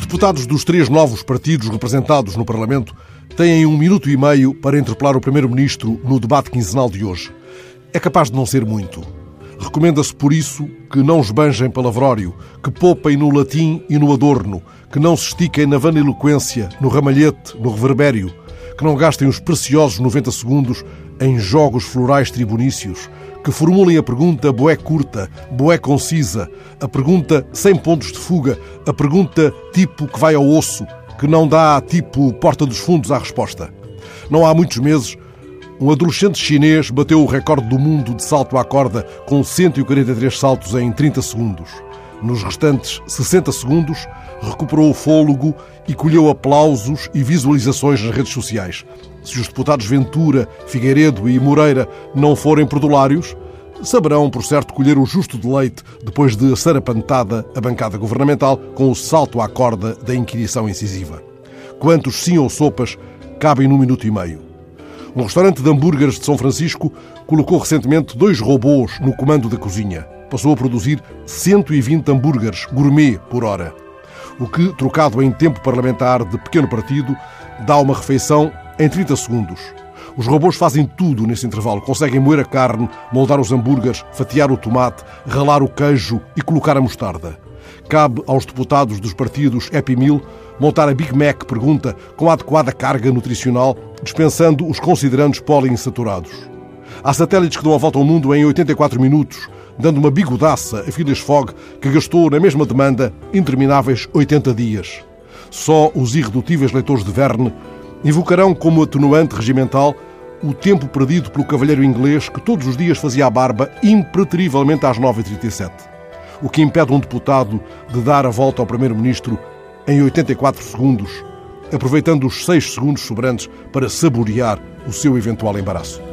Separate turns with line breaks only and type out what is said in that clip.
deputados dos três novos partidos representados no Parlamento têm um minuto e meio para interpelar o Primeiro-Ministro no debate quinzenal de hoje. É capaz de não ser muito. Recomenda-se, por isso, que não esbanjem palavrório, que poupem no latim e no adorno, que não se estiquem na vaniloquência, no ramalhete, no reverbério, que não gastem os preciosos 90 segundos em jogos florais tribunícios, que formulem a pergunta boé curta, boé concisa, a pergunta sem pontos de fuga, a pergunta tipo que vai ao osso, que não dá tipo porta dos fundos à resposta. Não há muitos meses, um adolescente chinês bateu o recorde do mundo de salto à corda com 143 saltos em 30 segundos. Nos restantes 60 segundos, recuperou o fôlego e colheu aplausos e visualizações nas redes sociais. Se os deputados Ventura, Figueiredo e Moreira não forem perdulários, saberão, por certo, colher o justo deleite depois de sarapantada a bancada governamental com o salto à corda da inquirição incisiva. Quantos sim ou sopas cabem num minuto e meio? Um restaurante de hambúrgueres de São Francisco colocou recentemente dois robôs no comando da cozinha. Passou a produzir 120 hambúrgueres gourmet por hora. O que, trocado em tempo parlamentar de pequeno partido, dá uma refeição em 30 segundos. Os robôs fazem tudo nesse intervalo. Conseguem moer a carne, moldar os hambúrgueres, fatiar o tomate, ralar o queijo e colocar a mostarda. Cabe aos deputados dos partidos Happy Meal montar a Big Mac, pergunta, com a adequada carga nutricional, dispensando os considerandos poliinsaturados. Há satélites que dão a volta ao mundo em 84 minutos, dando uma bigodaça a Phileas Fogg, que gastou na mesma demanda intermináveis 80 dias. Só os irredutíveis leitores de Verne invocarão como atenuante regimental o tempo perdido pelo cavalheiro inglês que todos os dias fazia a barba impreterivelmente às 9h37. O que impede um deputado de dar a volta ao Primeiro-Ministro em 84 segundos, aproveitando os 6 segundos sobrantes para saborear o seu eventual embaraço.